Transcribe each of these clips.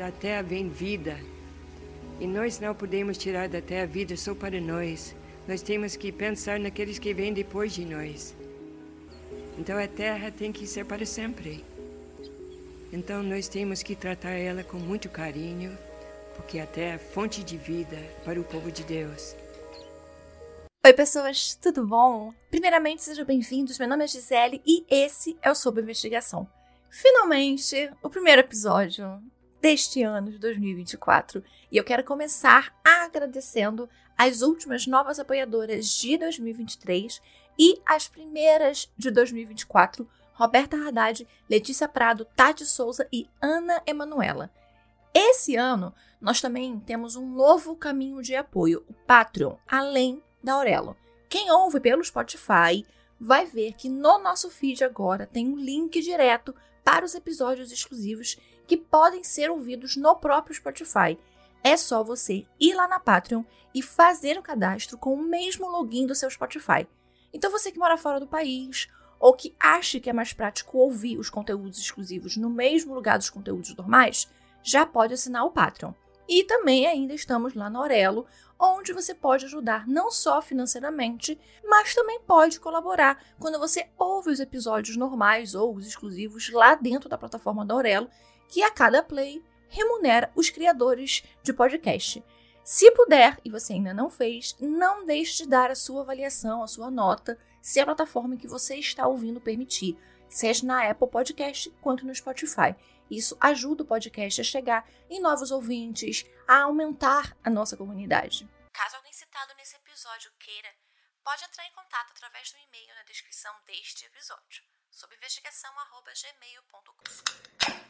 Da terra vem vida. E nós não podemos tirar da terra vida só para nós. Nós temos que pensar naqueles que vêm depois de nós. Então a terra tem que ser para sempre. Então nós temos que tratar ela com muito carinho, porque a terra é fonte de vida para o povo de Deus. Oi, pessoas, tudo bom? Primeiramente, sejam bem-vindos. Meu nome é Gisele e esse é o Sob Investigação. Finalmente, o primeiro episódio deste ano de 2024. E eu quero começar agradecendo as últimas novas apoiadoras de 2023 e as primeiras de 2024, Roberta Haddad, Letícia Prado, Tati Souza e Ana Emanuela. Esse ano, nós também temos um novo caminho de apoio, o Patreon, além da Aurelo. Quem ouve pelo Spotify vai ver que no nosso feed agora tem um link direto para os episódios exclusivos que podem ser ouvidos no próprio Spotify. É só você ir lá na Patreon e fazer o cadastro com o mesmo login do seu Spotify. Então você que mora fora do país ou que acha que é mais prático ouvir os conteúdos exclusivos no mesmo lugar dos conteúdos normais, já pode assinar o Patreon. E também ainda estamos lá no Orelo, onde você pode ajudar não só financeiramente, mas também pode colaborar quando você ouve os episódios normais ou os exclusivos lá dentro da plataforma da Aurelo, que a cada play remunera os criadores de podcast. Se puder e você ainda não fez, não deixe de dar a sua avaliação, a sua nota, se a plataforma que você está ouvindo permitir, seja na Apple Podcast quanto no Spotify. Isso ajuda o podcast a chegar em novos ouvintes, a aumentar a nossa comunidade. Caso alguém citado nesse episódio queira, pode entrar em contato através do e-mail na descrição deste episódio, sob investigação@gmail.com.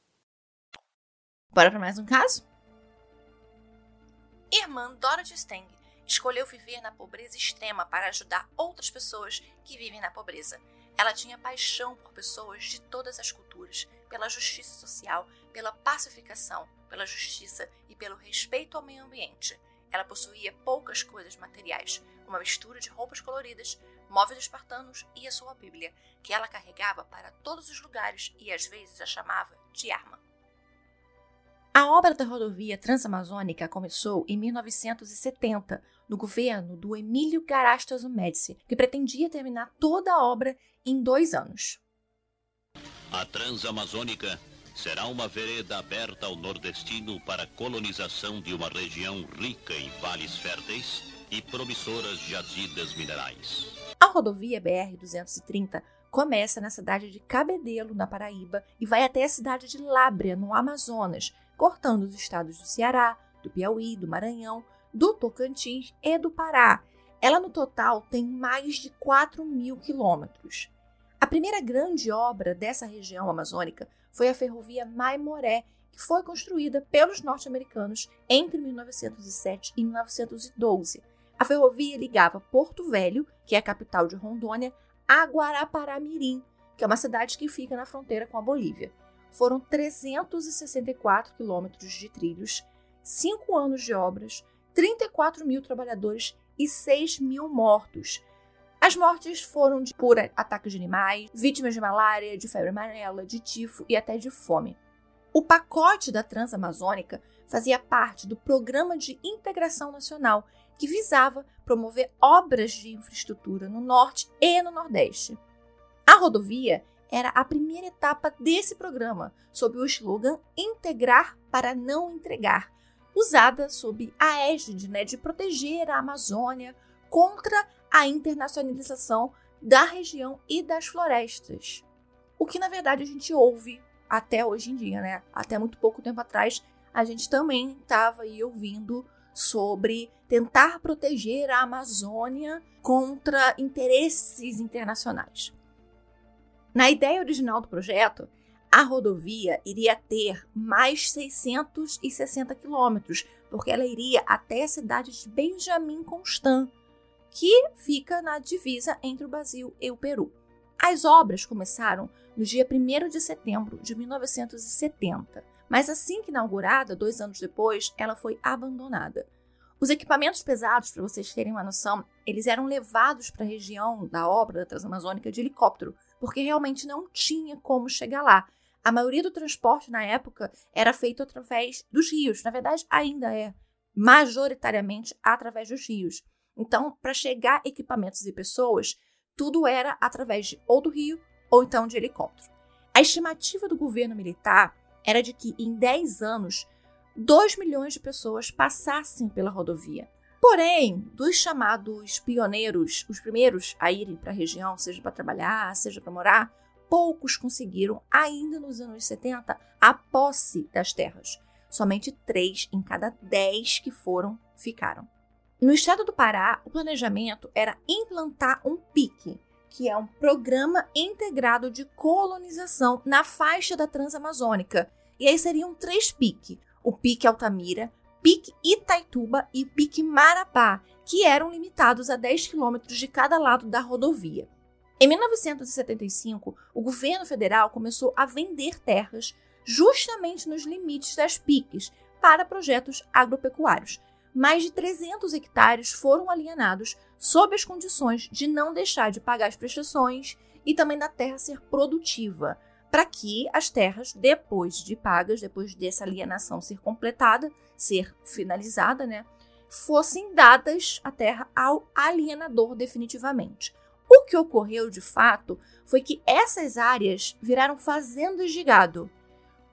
Bora para mais um caso? Irmã Dorothy Stang escolheu viver na pobreza extrema para ajudar outras pessoas que vivem na pobreza. Ela tinha paixão por pessoas de todas as culturas, pela justiça social, pela pacificação, pela justiça e pelo respeito ao meio ambiente. Ela possuía poucas coisas materiais, uma mistura de roupas coloridas, móveis espartanos e a sua Bíblia, que ela carregava para todos os lugares e às vezes a chamava de arma. A obra da rodovia transamazônica começou em 1970, no governo do Emílio Garastas Médici, que pretendia terminar toda a obra em dois anos. A Transamazônica será uma vereda aberta ao nordestino para a colonização de uma região rica em vales férteis e promissoras jazidas minerais. A rodovia BR-230 começa na cidade de Cabedelo, na Paraíba, e vai até a cidade de Lábrea, no Amazonas, cortando os estados do Ceará, do Piauí, do Maranhão, do Tocantins e do Pará. Ela, no total, tem mais de 4 mil quilômetros. A primeira grande obra dessa região amazônica foi a ferrovia Maimoré, que foi construída pelos norte-americanos entre 1907 e 1912. A ferrovia ligava Porto Velho, que é a capital de Rondônia, a Guarapará-Mirim, que é uma cidade que fica na fronteira com a Bolívia. Foram 364 quilômetros de trilhos, 5 anos de obras, 34 mil trabalhadores e 6 mil mortos. As mortes foram de, por ataques de animais, vítimas de malária, de febre amarela, de tifo e até de fome. O pacote da Transamazônica fazia parte do Programa de Integração Nacional, que visava promover obras de infraestrutura no Norte e no Nordeste. A rodovia era a primeira etapa desse programa, sob o slogan Integrar para não entregar, usada sob a égide né, de proteger a Amazônia contra a internacionalização da região e das florestas. O que na verdade a gente ouve até hoje em dia, né? Até muito pouco tempo atrás, a gente também estava aí ouvindo sobre tentar proteger a Amazônia contra interesses internacionais. Na ideia original do projeto, a rodovia iria ter mais 660 quilômetros, porque ela iria até a cidade de Benjamin Constant, que fica na divisa entre o Brasil e o Peru. As obras começaram no dia 1 de setembro de 1970, mas assim que inaugurada, dois anos depois, ela foi abandonada. Os equipamentos pesados, para vocês terem uma noção, eles eram levados para a região da obra da Transamazônica de helicóptero, porque realmente não tinha como chegar lá. A maioria do transporte na época era feito através dos rios. Na verdade, ainda é majoritariamente através dos rios. Então, para chegar equipamentos e pessoas, tudo era através de ou do rio ou então de helicóptero. A estimativa do governo militar era de que em 10 anos 2 milhões de pessoas passassem pela rodovia. Porém, dos chamados pioneiros, os primeiros a irem para a região, seja para trabalhar, seja para morar, poucos conseguiram, ainda nos anos 70, a posse das terras. Somente três em cada dez que foram ficaram. No estado do Pará, o planejamento era implantar um PIC, que é um Programa Integrado de Colonização na faixa da Transamazônica. E aí seriam três PIC: o Pique Altamira, Pique Itaituba e Pique Marapá, que eram limitados a 10 quilômetros de cada lado da rodovia. Em 1975, o governo federal começou a vender terras justamente nos limites das piques para projetos agropecuários. Mais de 300 hectares foram alienados sob as condições de não deixar de pagar as prestações e também da terra ser produtiva, para que as terras, depois de pagas, depois dessa alienação ser completada, ser finalizada, né, fossem dadas a terra ao alienador definitivamente. O que ocorreu de fato foi que essas áreas viraram fazendas de gado.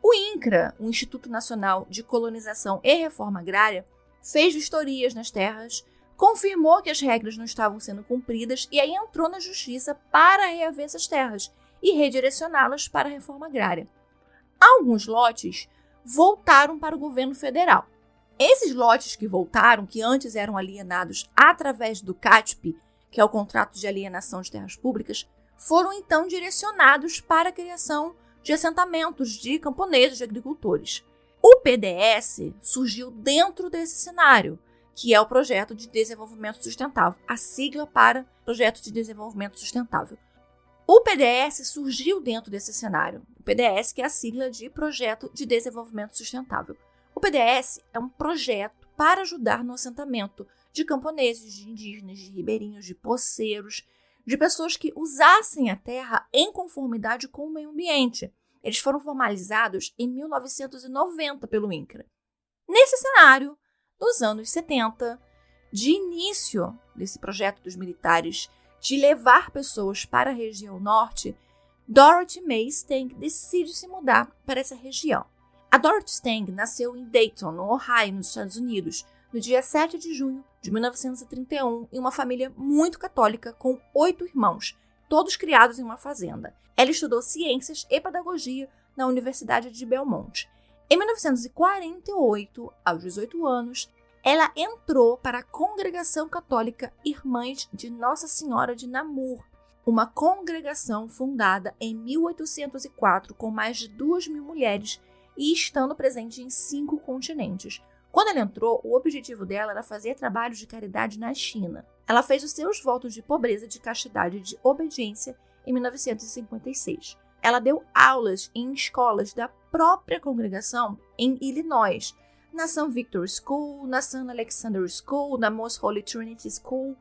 O INCRA, o Instituto Nacional de Colonização e Reforma Agrária, fez vistorias nas terras, confirmou que as regras não estavam sendo cumpridas e aí entrou na justiça para reaver essas terras e redirecioná-las para a reforma agrária. Alguns lotes voltaram para o governo federal. Esses lotes que voltaram, que antes eram alienados através do CATP, que é o contrato de alienação de terras públicas, foram então direcionados para a criação de assentamentos de camponeses, de agricultores. O PDS surgiu dentro desse cenário, que é o Projeto de Desenvolvimento Sustentável, a sigla para Projeto de Desenvolvimento Sustentável. O PDS surgiu dentro desse cenário. O PDS, que é a sigla de Projeto de Desenvolvimento Sustentável. O PDS é um projeto para ajudar no assentamento de camponeses, de indígenas, de ribeirinhos, de poceiros, de pessoas que usassem a terra em conformidade com o meio ambiente. Eles foram formalizados em 1990 pelo INCRA. Nesse cenário, nos anos 70, de início desse projeto dos militares de levar pessoas para a região norte, Dorothy May Stang decide se mudar para essa região. A Dorothy Stang nasceu em Dayton, no Ohio, nos Estados Unidos, no dia 7 de junho de 1931, em uma família muito católica com oito irmãos, todos criados em uma fazenda. Ela estudou ciências e pedagogia na Universidade de Belmont. Em 1948, aos 18 anos, ela entrou para a Congregação Católica Irmãs de Nossa Senhora de Namur, uma congregação fundada em 1804 com mais de duas mil mulheres e estando presente em cinco continentes. Quando ela entrou, o objetivo dela era fazer trabalhos de caridade na China. Ela fez os seus votos de pobreza, de castidade e de obediência em 1956. Ela deu aulas em escolas da própria congregação em Illinois, na St. Victor School, na St. Alexander School, na Most Holy Trinity School.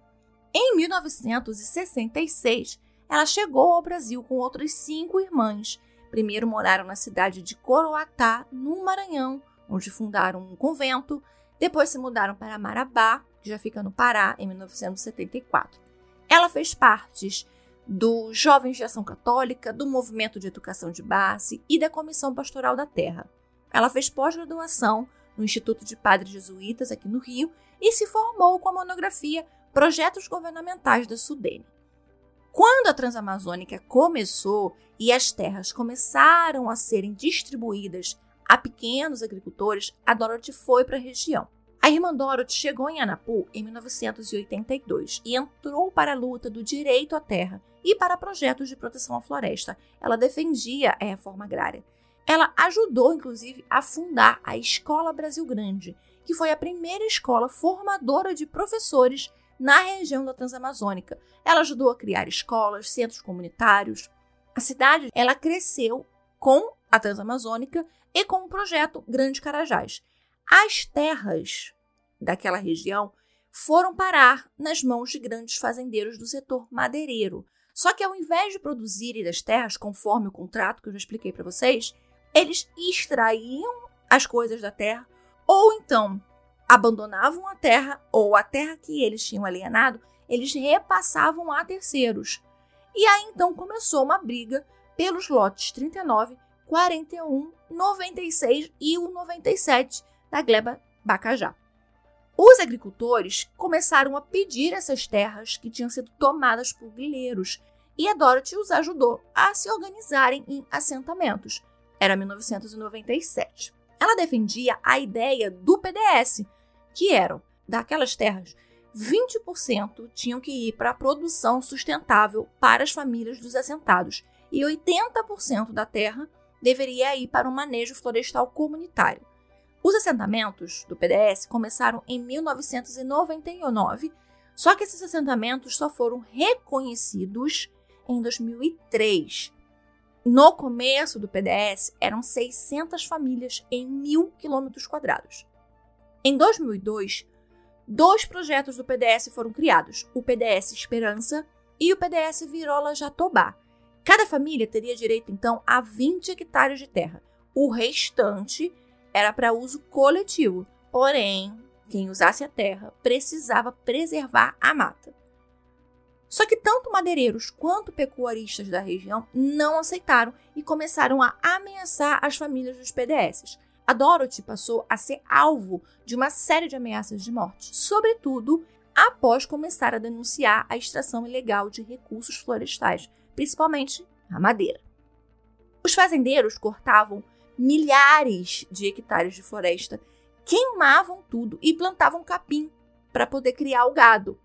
Em 1966, ela chegou ao Brasil com outras cinco irmãs. Primeiro moraram na cidade de Coroatá, no Maranhão, onde fundaram um convento. Depois se mudaram para Marabá, que já fica no Pará, em 1974. Ela fez parte do Jovens de Ação Católica, do Movimento de Educação de Base e da Comissão Pastoral da Terra. Ela fez pós-graduação no Instituto de Padres Jesuítas, aqui no Rio, e se formou com a monografia Projetos Governamentais da Sudene. Quando a Transamazônica começou e as terras começaram a serem distribuídas a pequenos agricultores, a Dorothy foi para a região. A irmã Dorothy chegou em Anapu em 1982 e entrou para a luta do direito à terra e para projetos de proteção à floresta. Ela defendia a reforma agrária ela ajudou, inclusive, a fundar a Escola Brasil Grande, que foi a primeira escola formadora de professores na região da Transamazônica. Ela ajudou a criar escolas, centros comunitários. A cidade ela cresceu com a Transamazônica e com o projeto Grande Carajás. As terras daquela região foram parar nas mãos de grandes fazendeiros do setor madeireiro. Só que ao invés de produzirem as terras conforme o contrato que eu já expliquei para vocês, eles extraíam as coisas da terra ou então abandonavam a terra ou a terra que eles tinham alienado, eles repassavam a terceiros. E aí então começou uma briga pelos lotes 39, 41, 96 e o 97 da gleba Bacajá. Os agricultores começaram a pedir essas terras que tinham sido tomadas por grileiros e a Dorothy os ajudou a se organizarem em assentamentos. Era 1997. Ela defendia a ideia do PDS, que eram daquelas terras 20% tinham que ir para a produção sustentável para as famílias dos assentados e 80% da terra deveria ir para o manejo florestal comunitário. Os assentamentos do PDS começaram em 1999, só que esses assentamentos só foram reconhecidos em 2003. No começo do PDS, eram 600 famílias em mil quilômetros quadrados. Em 2002, dois projetos do PDS foram criados: o PDS Esperança e o PDS Virola Jatobá. Cada família teria direito, então, a 20 hectares de terra. O restante era para uso coletivo. Porém, quem usasse a terra precisava preservar a mata. Só que tanto madeireiros quanto pecuaristas da região não aceitaram e começaram a ameaçar as famílias dos PDS. A Dorothy passou a ser alvo de uma série de ameaças de morte, sobretudo após começar a denunciar a extração ilegal de recursos florestais, principalmente a madeira. Os fazendeiros cortavam milhares de hectares de floresta, queimavam tudo e plantavam capim para poder criar o gado.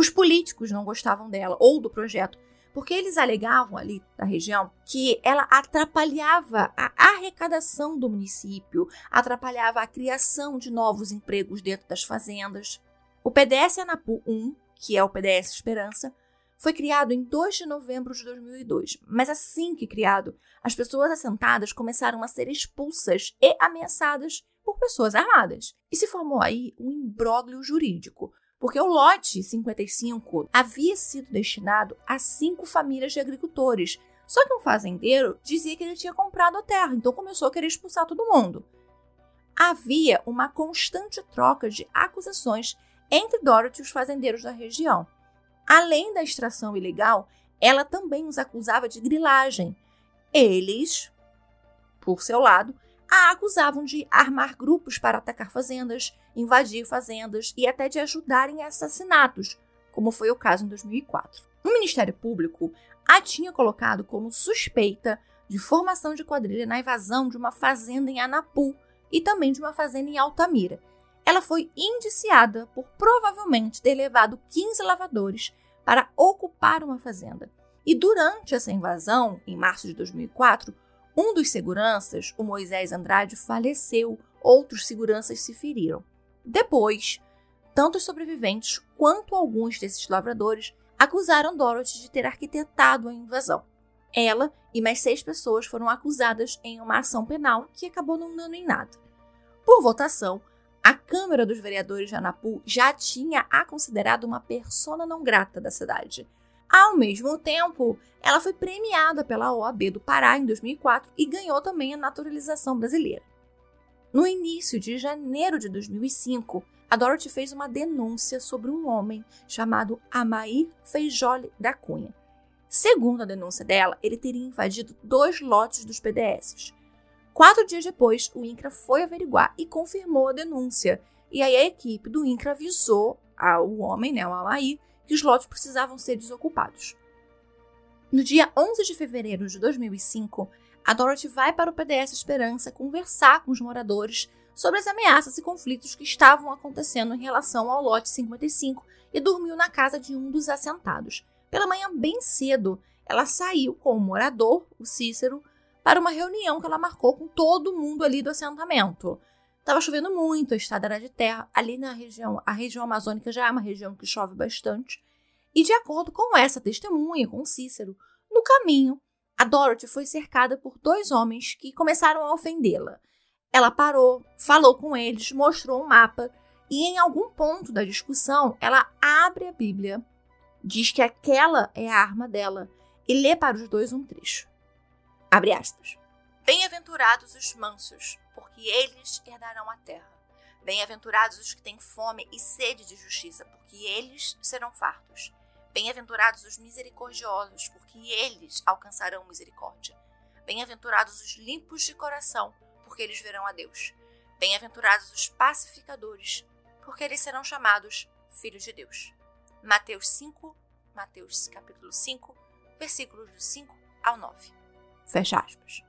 Os políticos não gostavam dela ou do projeto, porque eles alegavam ali da região que ela atrapalhava a arrecadação do município, atrapalhava a criação de novos empregos dentro das fazendas. O PDS Anapu 1, que é o PDS Esperança, foi criado em 2 de novembro de 2002, mas assim que criado, as pessoas assentadas começaram a ser expulsas e ameaçadas por pessoas armadas. E se formou aí um imbróglio jurídico, porque o lote 55 havia sido destinado a cinco famílias de agricultores. Só que um fazendeiro dizia que ele tinha comprado a terra, então começou a querer expulsar todo mundo. Havia uma constante troca de acusações entre Dorothy e os fazendeiros da região. Além da extração ilegal, ela também os acusava de grilagem. Eles, por seu lado, a acusavam de armar grupos para atacar fazendas, invadir fazendas e até de ajudar em assassinatos, como foi o caso em 2004. O Ministério Público a tinha colocado como suspeita de formação de quadrilha na invasão de uma fazenda em Anapu e também de uma fazenda em Altamira, ela foi indiciada por provavelmente ter levado 15 lavadores para ocupar uma fazenda. E durante essa invasão, em março de 2004, um dos seguranças, o Moisés Andrade, faleceu, outros seguranças se feriram. Depois, tanto os sobreviventes quanto alguns desses lavradores acusaram Dorothy de ter arquitetado a invasão. Ela e mais seis pessoas foram acusadas em uma ação penal que acabou não dando em nada. Por votação, a Câmara dos Vereadores de Anapu já tinha a considerado uma persona não grata da cidade. Ao mesmo tempo, ela foi premiada pela OAB do Pará em 2004 e ganhou também a naturalização brasileira. No início de janeiro de 2005, a Dorothy fez uma denúncia sobre um homem chamado Amair Feijole da Cunha. Segundo a denúncia dela, ele teria invadido dois lotes dos PDS, Quatro dias depois, o INCRA foi averiguar e confirmou a denúncia. E aí a equipe do INCRA avisou ao homem, né, ao Alaí, que os lotes precisavam ser desocupados. No dia 11 de fevereiro de 2005, a Dorothy vai para o PDS Esperança conversar com os moradores sobre as ameaças e conflitos que estavam acontecendo em relação ao lote 55 e dormiu na casa de um dos assentados. Pela manhã, bem cedo, ela saiu com o morador, o Cícero, para uma reunião que ela marcou com todo mundo ali do assentamento. Estava chovendo muito, a estrada era de terra. Ali na região, a região amazônica já é uma região que chove bastante. E de acordo com essa testemunha, com Cícero, no caminho, a Dorothy foi cercada por dois homens que começaram a ofendê-la. Ela parou, falou com eles, mostrou um mapa e em algum ponto da discussão ela abre a Bíblia, diz que aquela é a arma dela e lê para os dois um trecho. Abre aspas. Bem-aventurados os mansos, porque eles herdarão a terra. Bem-aventurados os que têm fome e sede de justiça, porque eles serão fartos. Bem-aventurados os misericordiosos, porque eles alcançarão misericórdia. Bem-aventurados os limpos de coração, porque eles verão a Deus. Bem-aventurados os pacificadores, porque eles serão chamados filhos de Deus. Mateus 5, Mateus capítulo 5, versículos do 5 ao 9. Fecha aspas.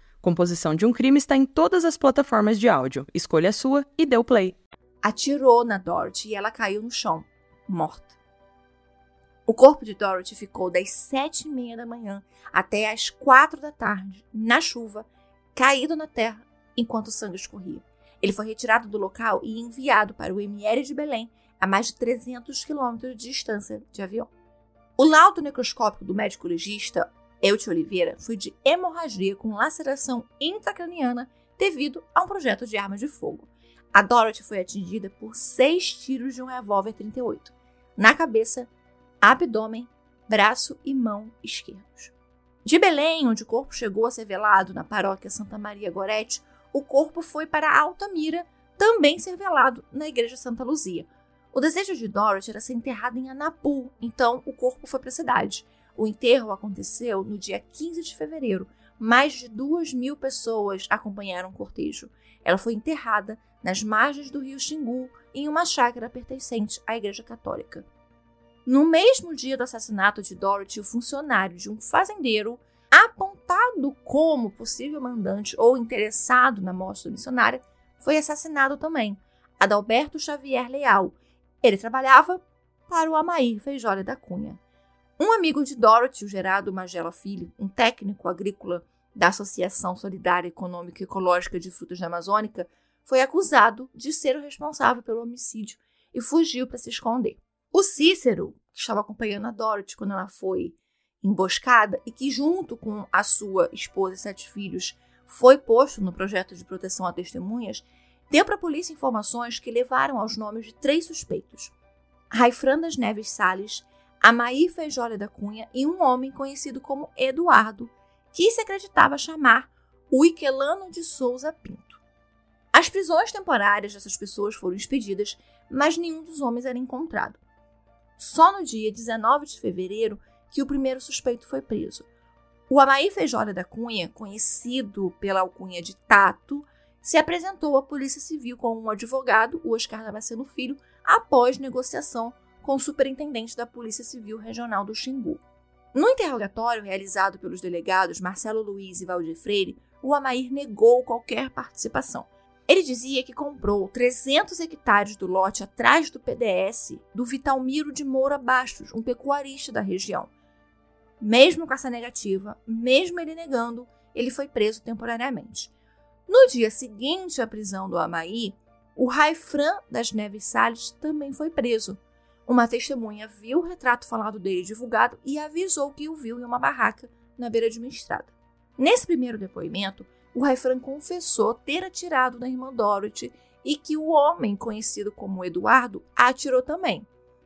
Composição de um crime está em todas as plataformas de áudio. Escolha a sua e dê o play. Atirou na Dorothy e ela caiu no chão, morta. O corpo de Dorothy ficou das sete e meia da manhã até as quatro da tarde, na chuva, caído na terra, enquanto o sangue escorria. Ele foi retirado do local e enviado para o ML de Belém, a mais de 300 quilômetros de distância de avião. O laudo necroscópico do médico legista Eute Oliveira foi de hemorragia com laceração intracraniana devido a um projeto de arma de fogo. A Dorothy foi atingida por seis tiros de um revólver 38, na cabeça, abdômen, braço e mão esquerdos. De Belém, onde o corpo chegou a ser velado na paróquia Santa Maria Gorete, o corpo foi para Altamira, também ser velado na igreja Santa Luzia. O desejo de Dorothy era ser enterrada em Anapu, então o corpo foi para a cidade. O enterro aconteceu no dia 15 de fevereiro. Mais de duas mil pessoas acompanharam o cortejo. Ela foi enterrada nas margens do rio Xingu, em uma chácara pertencente à Igreja Católica. No mesmo dia do assassinato de Dorothy, o funcionário de um fazendeiro, apontado como possível mandante ou interessado na morte da missionária, foi assassinado também. Adalberto Xavier Leal. Ele trabalhava para o Amair Feijole da Cunha. Um amigo de Dorothy, o Gerardo Magela Filho, um técnico agrícola da Associação Solidária Econômica e Ecológica de Frutas da Amazônica, foi acusado de ser o responsável pelo homicídio e fugiu para se esconder. O Cícero, que estava acompanhando a Dorothy quando ela foi emboscada e que, junto com a sua esposa e sete filhos, foi posto no projeto de proteção a testemunhas, deu para a polícia informações que levaram aos nomes de três suspeitos: Raifran das Neves Salles, Amaí Feijólia da Cunha e um homem conhecido como Eduardo, que se acreditava chamar o Iquelano de Souza Pinto. As prisões temporárias dessas pessoas foram expedidas, mas nenhum dos homens era encontrado. Só no dia 19 de fevereiro que o primeiro suspeito foi preso. O Amaí Feijólia da Cunha, conhecido pela alcunha de Tato, se apresentou à Polícia Civil com um advogado, o Oscar Damasceno Filho, após negociação com o superintendente da Polícia Civil Regional do Xingu. No interrogatório realizado pelos delegados Marcelo Luiz e Valdir Freire, o Amair negou qualquer participação. Ele dizia que comprou 300 hectares do lote atrás do PDS do Vitalmiro de Moura Bastos, um pecuarista da região. Mesmo com essa negativa, mesmo ele negando, ele foi preso temporariamente. No dia seguinte à prisão do Amaí, o Raifran das Neves Salles também foi preso, uma testemunha viu o retrato falado dele divulgado e avisou que o viu em uma barraca na beira de uma estrada. Nesse primeiro depoimento, o Raifran confessou ter atirado na irmã Dorothy e que o homem conhecido como Eduardo atirou também.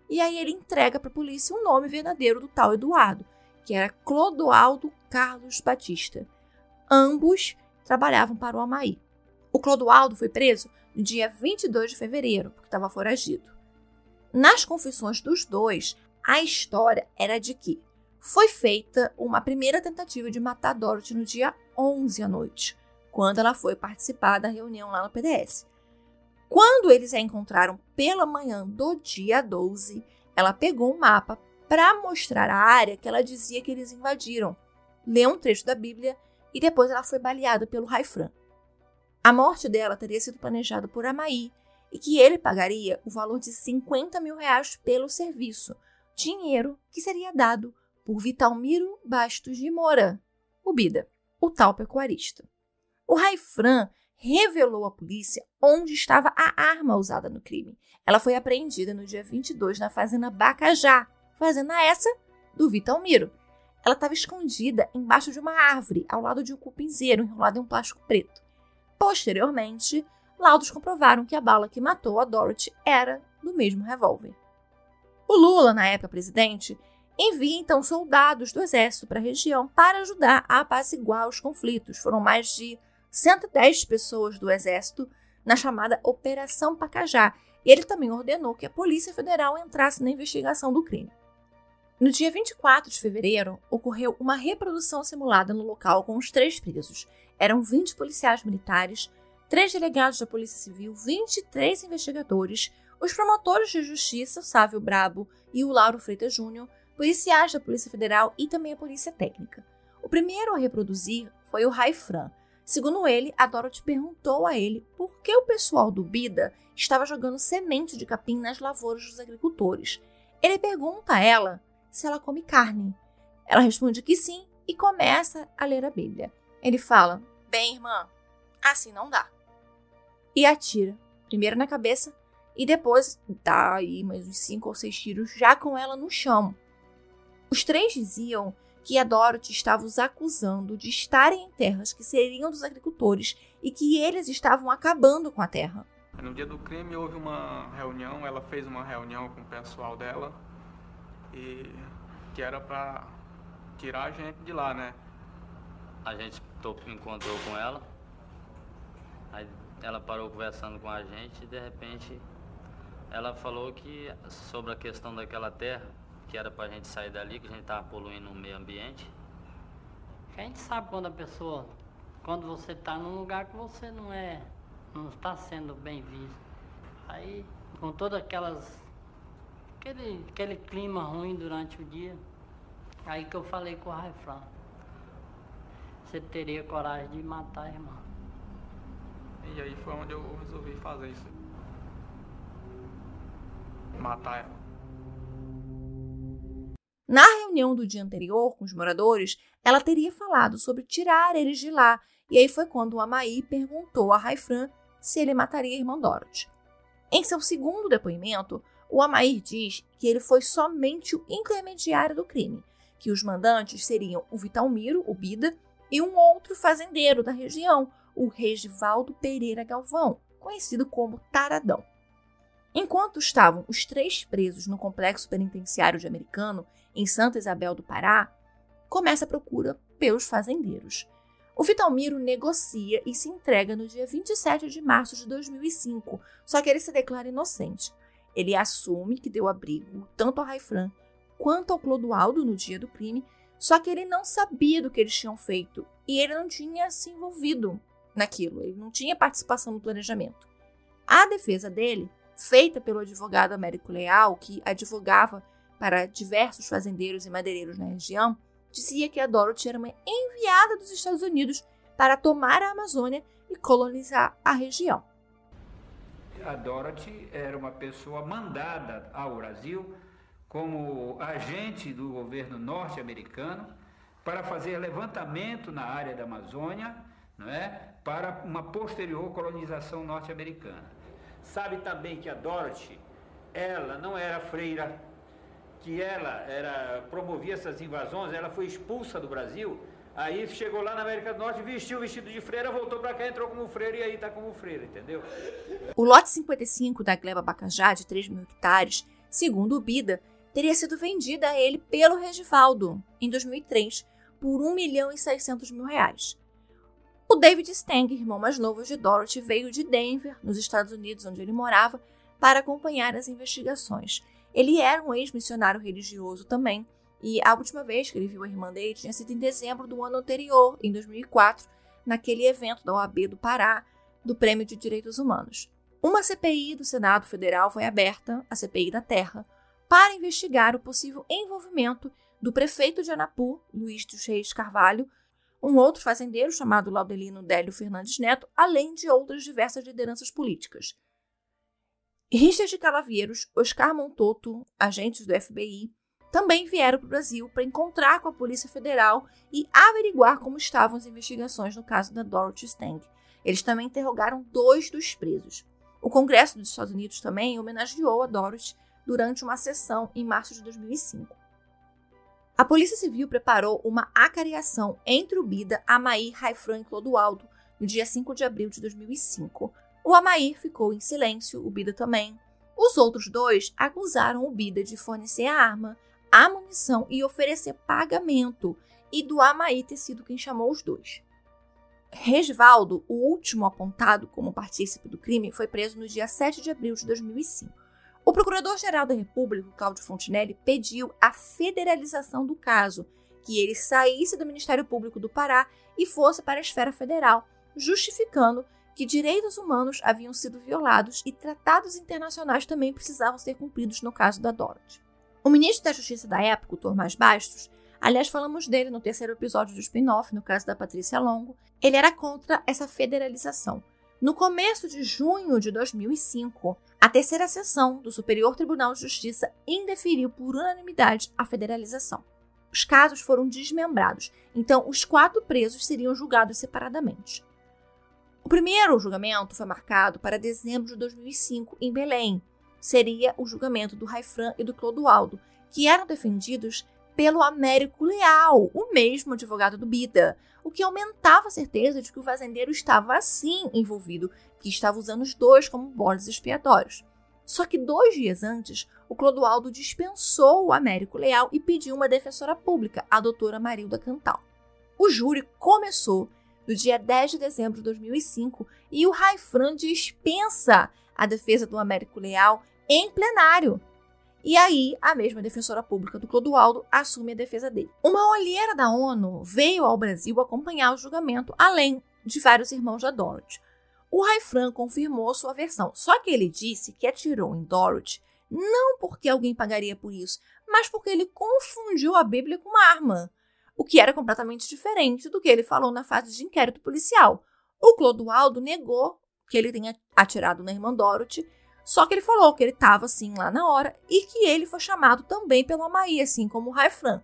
E aí ele entrega para a polícia o nome verdadeiro do tal Eduardo, que era Clodoaldo Carlos Batista. Ambos trabalhavam para o Amaí. O Clodoaldo foi preso no dia 22 de fevereiro, porque estava foragido. Nas confissões dos dois, a história era de que foi feita uma primeira tentativa de matar Dorothy no dia 11 à noite, quando ela foi participar da reunião lá no PDS. Quando eles a encontraram pela manhã do dia 12, ela pegou um mapa para mostrar a área que ela dizia que eles invadiram, leu um trecho da Bíblia e depois ela foi baleada pelo Raifran. A morte dela teria sido planejada por Amaí e que ele pagaria o valor de 50 mil reais pelo serviço, dinheiro que seria dado por Vitalmiro Bastos de Moura, o Bida, o tal pecuarista. O Raifran revelou à polícia onde estava a arma usada no crime. Ela foi apreendida no dia 22 na fazenda Bacajá, fazenda essa do Vitalmiro. Ela estava escondida embaixo de uma árvore, ao lado de um cupinzeiro enrolado em um plástico preto. Posteriormente, laudos comprovaram que a bala que matou a Dorothy era do mesmo revólver. O Lula, na época presidente, envia então soldados do exército para a região para ajudar a apaziguar os conflitos. Foram mais de 110 pessoas do exército na chamada Operação Pacajá. E ele também ordenou que a Polícia Federal entrasse na investigação do crime. No dia 24 de fevereiro, ocorreu uma reprodução simulada no local com os três presos. Eram 20 policiais militares, três delegados da Polícia Civil, 23 investigadores, os promotores de justiça, Sávio Brabo e o Lauro Freitas Júnior, policiais da Polícia Federal e também a Polícia Técnica. O primeiro a reproduzir foi o Raifran. Segundo ele, a Dorothy perguntou a ele por que o pessoal do Bida estava jogando semente de capim nas lavouras dos agricultores. Ele pergunta a ela se ela come carne. Ela responde que sim e começa a ler a Bíblia. Ele fala: Bem, irmã, assim não dá. E atira, primeiro na cabeça e depois dá aí mais uns cinco ou seis tiros já com ela no chão. Os três diziam que a Dorothy estava os acusando de estarem em terras que seriam dos agricultores e que eles estavam acabando com a terra. No dia do crime houve uma reunião, ela fez uma reunião com o pessoal dela e que era para tirar a gente de lá, né? A gente encontrou com ela, aí ela parou conversando com a gente e de repente ela falou que sobre a questão daquela terra, que era para a gente sair dali, que a gente estava poluindo o meio ambiente. A gente sabe quando a pessoa, quando você está num lugar que você não é, não está sendo bem visto. Aí, com todas aquelas, aquele, aquele clima ruim durante o dia, aí que eu falei com o Raifran, você teria coragem de matar a irmã. E aí foi onde eu resolvi fazer isso matar ela. Na reunião do dia anterior com os moradores, ela teria falado sobre tirar eles de lá, e aí foi quando o Amaí perguntou a Raifran se ele mataria a irmã Dorothy. Em seu segundo depoimento, o Amair diz que ele foi somente o intermediário do crime, que os mandantes seriam o Vitalmiro, o Bida, e um outro fazendeiro da região, o Regivaldo Pereira Galvão, conhecido como Taradão. Enquanto estavam os três presos no complexo penitenciário de Americano, em Santa Isabel do Pará, começa a procura pelos fazendeiros. O Vitalmiro negocia e se entrega no dia 27 de março de 2005, só que ele se declara inocente. Ele assume que deu abrigo tanto ao Raifran quanto ao Clodoaldo no dia do crime, só que ele não sabia do que eles tinham feito e ele não tinha se envolvido naquilo, ele não tinha participação no planejamento. A defesa dele feita pelo advogado Américo Leal, que advogava para diversos fazendeiros e madeireiros na região, dizia que a Dorothy era uma enviada dos Estados Unidos para tomar a Amazônia e colonizar a região. A Dorothy era uma pessoa mandada ao Brasil como agente do governo norte-americano para fazer levantamento na área da Amazônia, não é, para uma posterior colonização norte-americana. Sabe também que a Dorothy, ela não era freira, que ela era promovia essas invasões, ela foi expulsa do Brasil, aí chegou lá na América do Norte, vestiu o vestido de freira, voltou para cá, entrou como freira e aí está como freira, entendeu? O lote 55 da gleba Bacajá, de 3 mil hectares, segundo o Bida, teria sido vendida a ele pelo Regivaldo, em 2003, por 1 milhão e 600 mil reais. O David Stang, irmão mais novo de Dorothy, veio de Denver, nos Estados Unidos, onde ele morava, para acompanhar as investigações. Ele era um ex-missionário religioso também, e a última vez que ele viu a irmã dele tinha sido em dezembro do ano anterior, em 2004, naquele evento da OAB do Pará do Prêmio de Direitos Humanos. Uma CPI do Senado Federal foi aberta, a CPI da Terra, para investigar o possível envolvimento do prefeito de Anapu, Luiz dos Reis Carvalho, um outro fazendeiro chamado Laudelino Délio Fernandes Neto, além de outras diversas lideranças políticas. Richard Calavieiros, Oscar Montoto, agentes do FBI, também vieram para o Brasil para encontrar com a Polícia Federal e averiguar como estavam as investigações no caso da Dorothy Stang. Eles também interrogaram dois dos presos. O Congresso dos Estados Unidos também homenageou a Dorothy durante uma sessão em março de 2005. A Polícia Civil preparou uma acariação entre o Bida, Amair, Raifran e Clodoaldo no dia 5 de abril de 2005. O Amair ficou em silêncio, o Bida também. Os outros dois acusaram o Bida de fornecer a arma, a munição e oferecer pagamento, e do Amair ter sido quem chamou os dois. Resvaldo, o último apontado como partícipe do crime, foi preso no dia 7 de abril de 2005. O Procurador-Geral da República, Cláudio Fontinelli, pediu a federalização do caso, que ele saísse do Ministério Público do Pará e fosse para a esfera federal, justificando que direitos humanos haviam sido violados e tratados internacionais também precisavam ser cumpridos no caso da Dorothy. O ministro da Justiça da época, o Tomás Bastos, aliás, falamos dele no terceiro episódio do spin-off, no caso da Patrícia Longo, ele era contra essa federalização. No começo de junho de 2005, a terceira sessão do Superior Tribunal de Justiça indeferiu por unanimidade a federalização. Os casos foram desmembrados, então os quatro presos seriam julgados separadamente. O primeiro julgamento foi marcado para dezembro de 2005 em Belém. Seria o julgamento do Raifran e do Clodoaldo, que eram defendidos pelo Américo Leal, o mesmo advogado do Bida, o que aumentava a certeza de que o fazendeiro estava assim envolvido, que estava usando os dois como bodes expiatórios. Só que dois dias antes, o Clodoaldo dispensou o Américo Leal e pediu uma defensora pública, a doutora Marilda Cantal. O júri começou no dia 10 de dezembro de 2005 e o Raifran dispensa a defesa do Américo Leal em plenário, e aí, a mesma defensora pública do Clodoaldo assume a defesa dele. Uma olheira da ONU veio ao Brasil acompanhar o julgamento, além de vários irmãos da Dorothy. O Raifran confirmou sua versão, só que ele disse que atirou em Dorothy não porque alguém pagaria por isso, mas porque ele confundiu a Bíblia com uma arma, o que era completamente diferente do que ele falou na fase de inquérito policial. O Clodoaldo negou que ele tenha atirado na irmã Dorothy só que ele falou que ele estava assim lá na hora e que ele foi chamado também pelo Amaí, assim como o Raifran.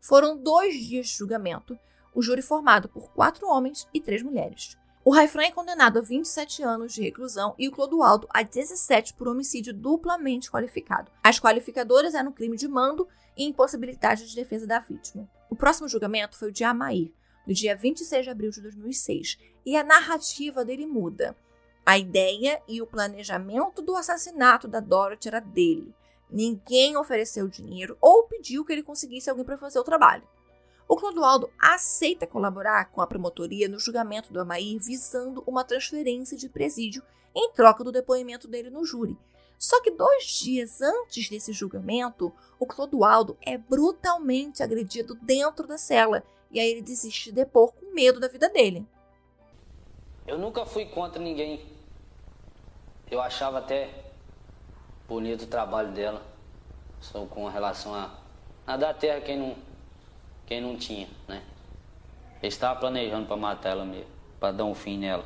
Foram dois dias de julgamento, o júri formado por quatro homens e três mulheres. O Raifran é condenado a 27 anos de reclusão e o Clodoaldo a 17 por homicídio duplamente qualificado. As qualificadoras eram crime de mando e impossibilidade de defesa da vítima. O próximo julgamento foi o de Amair, no dia 26 de abril de 2006, e a narrativa dele muda. A ideia e o planejamento do assassinato da Dorothy era dele. Ninguém ofereceu dinheiro ou pediu que ele conseguisse alguém para fazer o trabalho. O Clodoaldo aceita colaborar com a promotoria no julgamento do Amair visando uma transferência de presídio em troca do depoimento dele no júri. Só que dois dias antes desse julgamento, o Clodoaldo é brutalmente agredido dentro da cela e aí ele desiste de depor com medo da vida dele. Eu nunca fui contra ninguém. Eu achava até bonito o trabalho dela. Só com relação a, a dar terra quem não, quem não tinha, né? Ele estava planejando para matar ela mesmo, para dar um fim nela.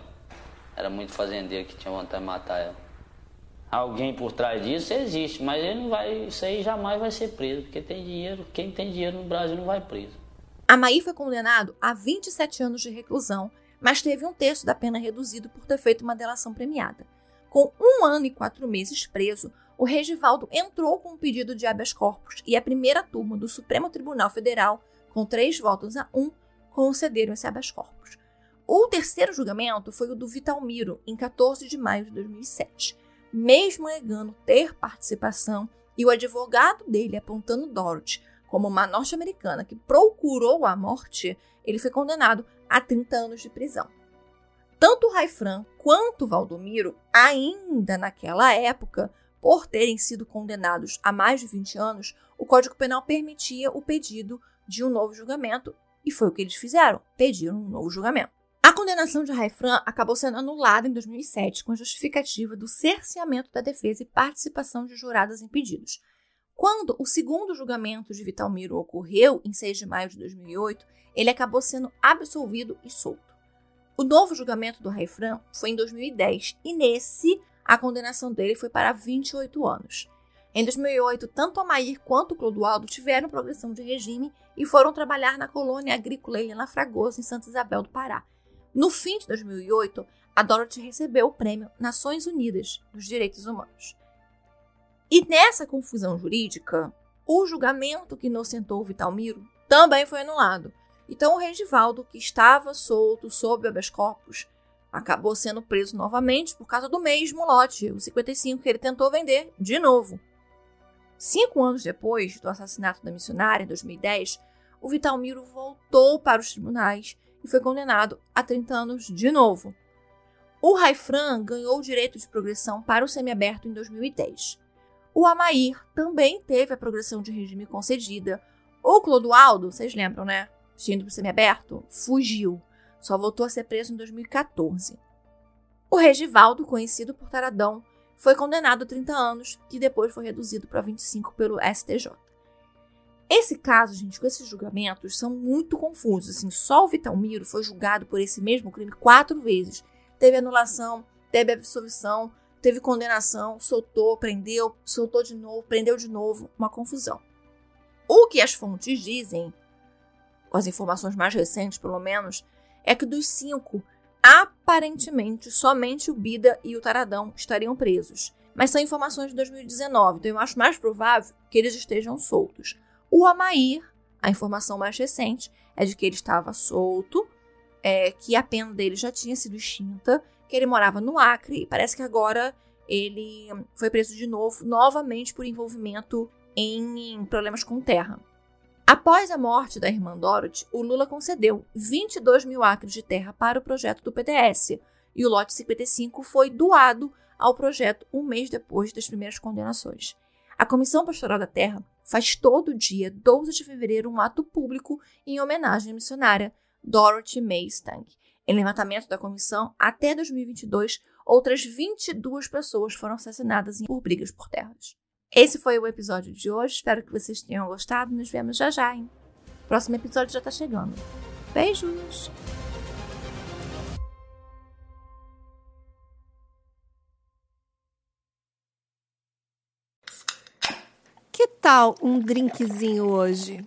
Era muito fazendeiro que tinha vontade de matar ela. Alguém por trás disso existe, mas ele não vai, isso aí jamais vai ser preso, porque tem dinheiro, quem tem dinheiro no Brasil não vai preso. Amaí foi condenado a 27 anos de reclusão mas teve um terço da pena reduzido por ter feito uma delação premiada. Com um ano e quatro meses preso, o Regivaldo entrou com um pedido de habeas corpus e a primeira turma do Supremo Tribunal Federal, com três votos a um, concederam esse habeas corpus. O terceiro julgamento foi o do Vitalmiro, em 14 de maio de 2007. Mesmo negando ter participação e o advogado dele apontando Dorothy como uma norte-americana que procurou a morte, ele foi condenado a 30 anos de prisão. Tanto Raifran quanto Valdomiro, ainda naquela época, por terem sido condenados a mais de 20 anos, o Código Penal permitia o pedido de um novo julgamento E foi o que eles fizeram, pediram um novo julgamento. A condenação de Raifran acabou sendo anulada em 2007 com a justificativa do cerceamento da defesa e participação de jurados impedidos. Quando o segundo julgamento de Vitalmiro ocorreu, em 6 de maio de 2008, ele acabou sendo absolvido e solto. O novo julgamento do Raifran foi em 2010 e nesse a condenação dele foi para 28 anos. Em 2008, tanto Amair quanto Clodoaldo tiveram progressão de regime e foram trabalhar na colônia agrícola Helena Fragoso, em Santa Isabel do Pará, no fim de 2008, a Dorothy recebeu o prêmio Nações Unidas dos Direitos Humanos. E nessa confusão jurídica, o julgamento que inocentou Vitalmiro também foi anulado. Então o Regivaldo, que estava solto sob habeas corpus, acabou sendo preso novamente por causa do mesmo lote, o 55, que ele tentou vender de novo. Cinco anos depois do assassinato da missionária, em 2010, o Vitalmiro voltou para os tribunais e foi condenado a 30 anos de novo. O Raifran ganhou o direito de progressão para o semiaberto em 2010. O Amair também teve a progressão de regime concedida. O Clodoaldo, vocês lembram, né? Indo para o semiaberto, fugiu. Só voltou a ser preso em 2014. O Regivaldo, conhecido por Taradão, foi condenado a 30 anos, que depois foi reduzido para 25 pelo STJ. Esse caso, gente, com esses julgamentos, são muito confusos. Assim, só o Vitalmiro foi julgado por esse mesmo crime quatro vezes. Teve anulação, teve absolvição, teve condenação, soltou, prendeu, soltou de novo, prendeu de novo. Uma confusão. O que as fontes dizem, as informações mais recentes pelo menos, é que dos cinco, aparentemente somente o Bida e o Taradão estariam presos. Mas são informações de 2019, então eu acho mais provável que eles estejam soltos. O Amair, a informação mais recente é de que ele estava solto, é, que a pena dele já tinha sido extinta, que ele morava no Acre e parece que agora ele foi preso de novo, novamente por envolvimento em problemas com terra. Após a morte da irmã Dorothy, o Lula concedeu 22 mil acres de terra para o projeto do PDS e o lote 55 foi doado ao projeto um mês depois das primeiras condenações. A Comissão Pastoral da Terra faz todo dia, 12 de fevereiro, um ato público em homenagem à missionária Dorothy May Stank. Em levantamento da comissão, até 2022, outras 22 pessoas foram assassinadas por brigas por terras. Esse foi o episódio de hoje. Espero que vocês tenham gostado. Nos vemos já já, hein? Próximo episódio já tá chegando. Beijos! Que tal um drinkzinho hoje?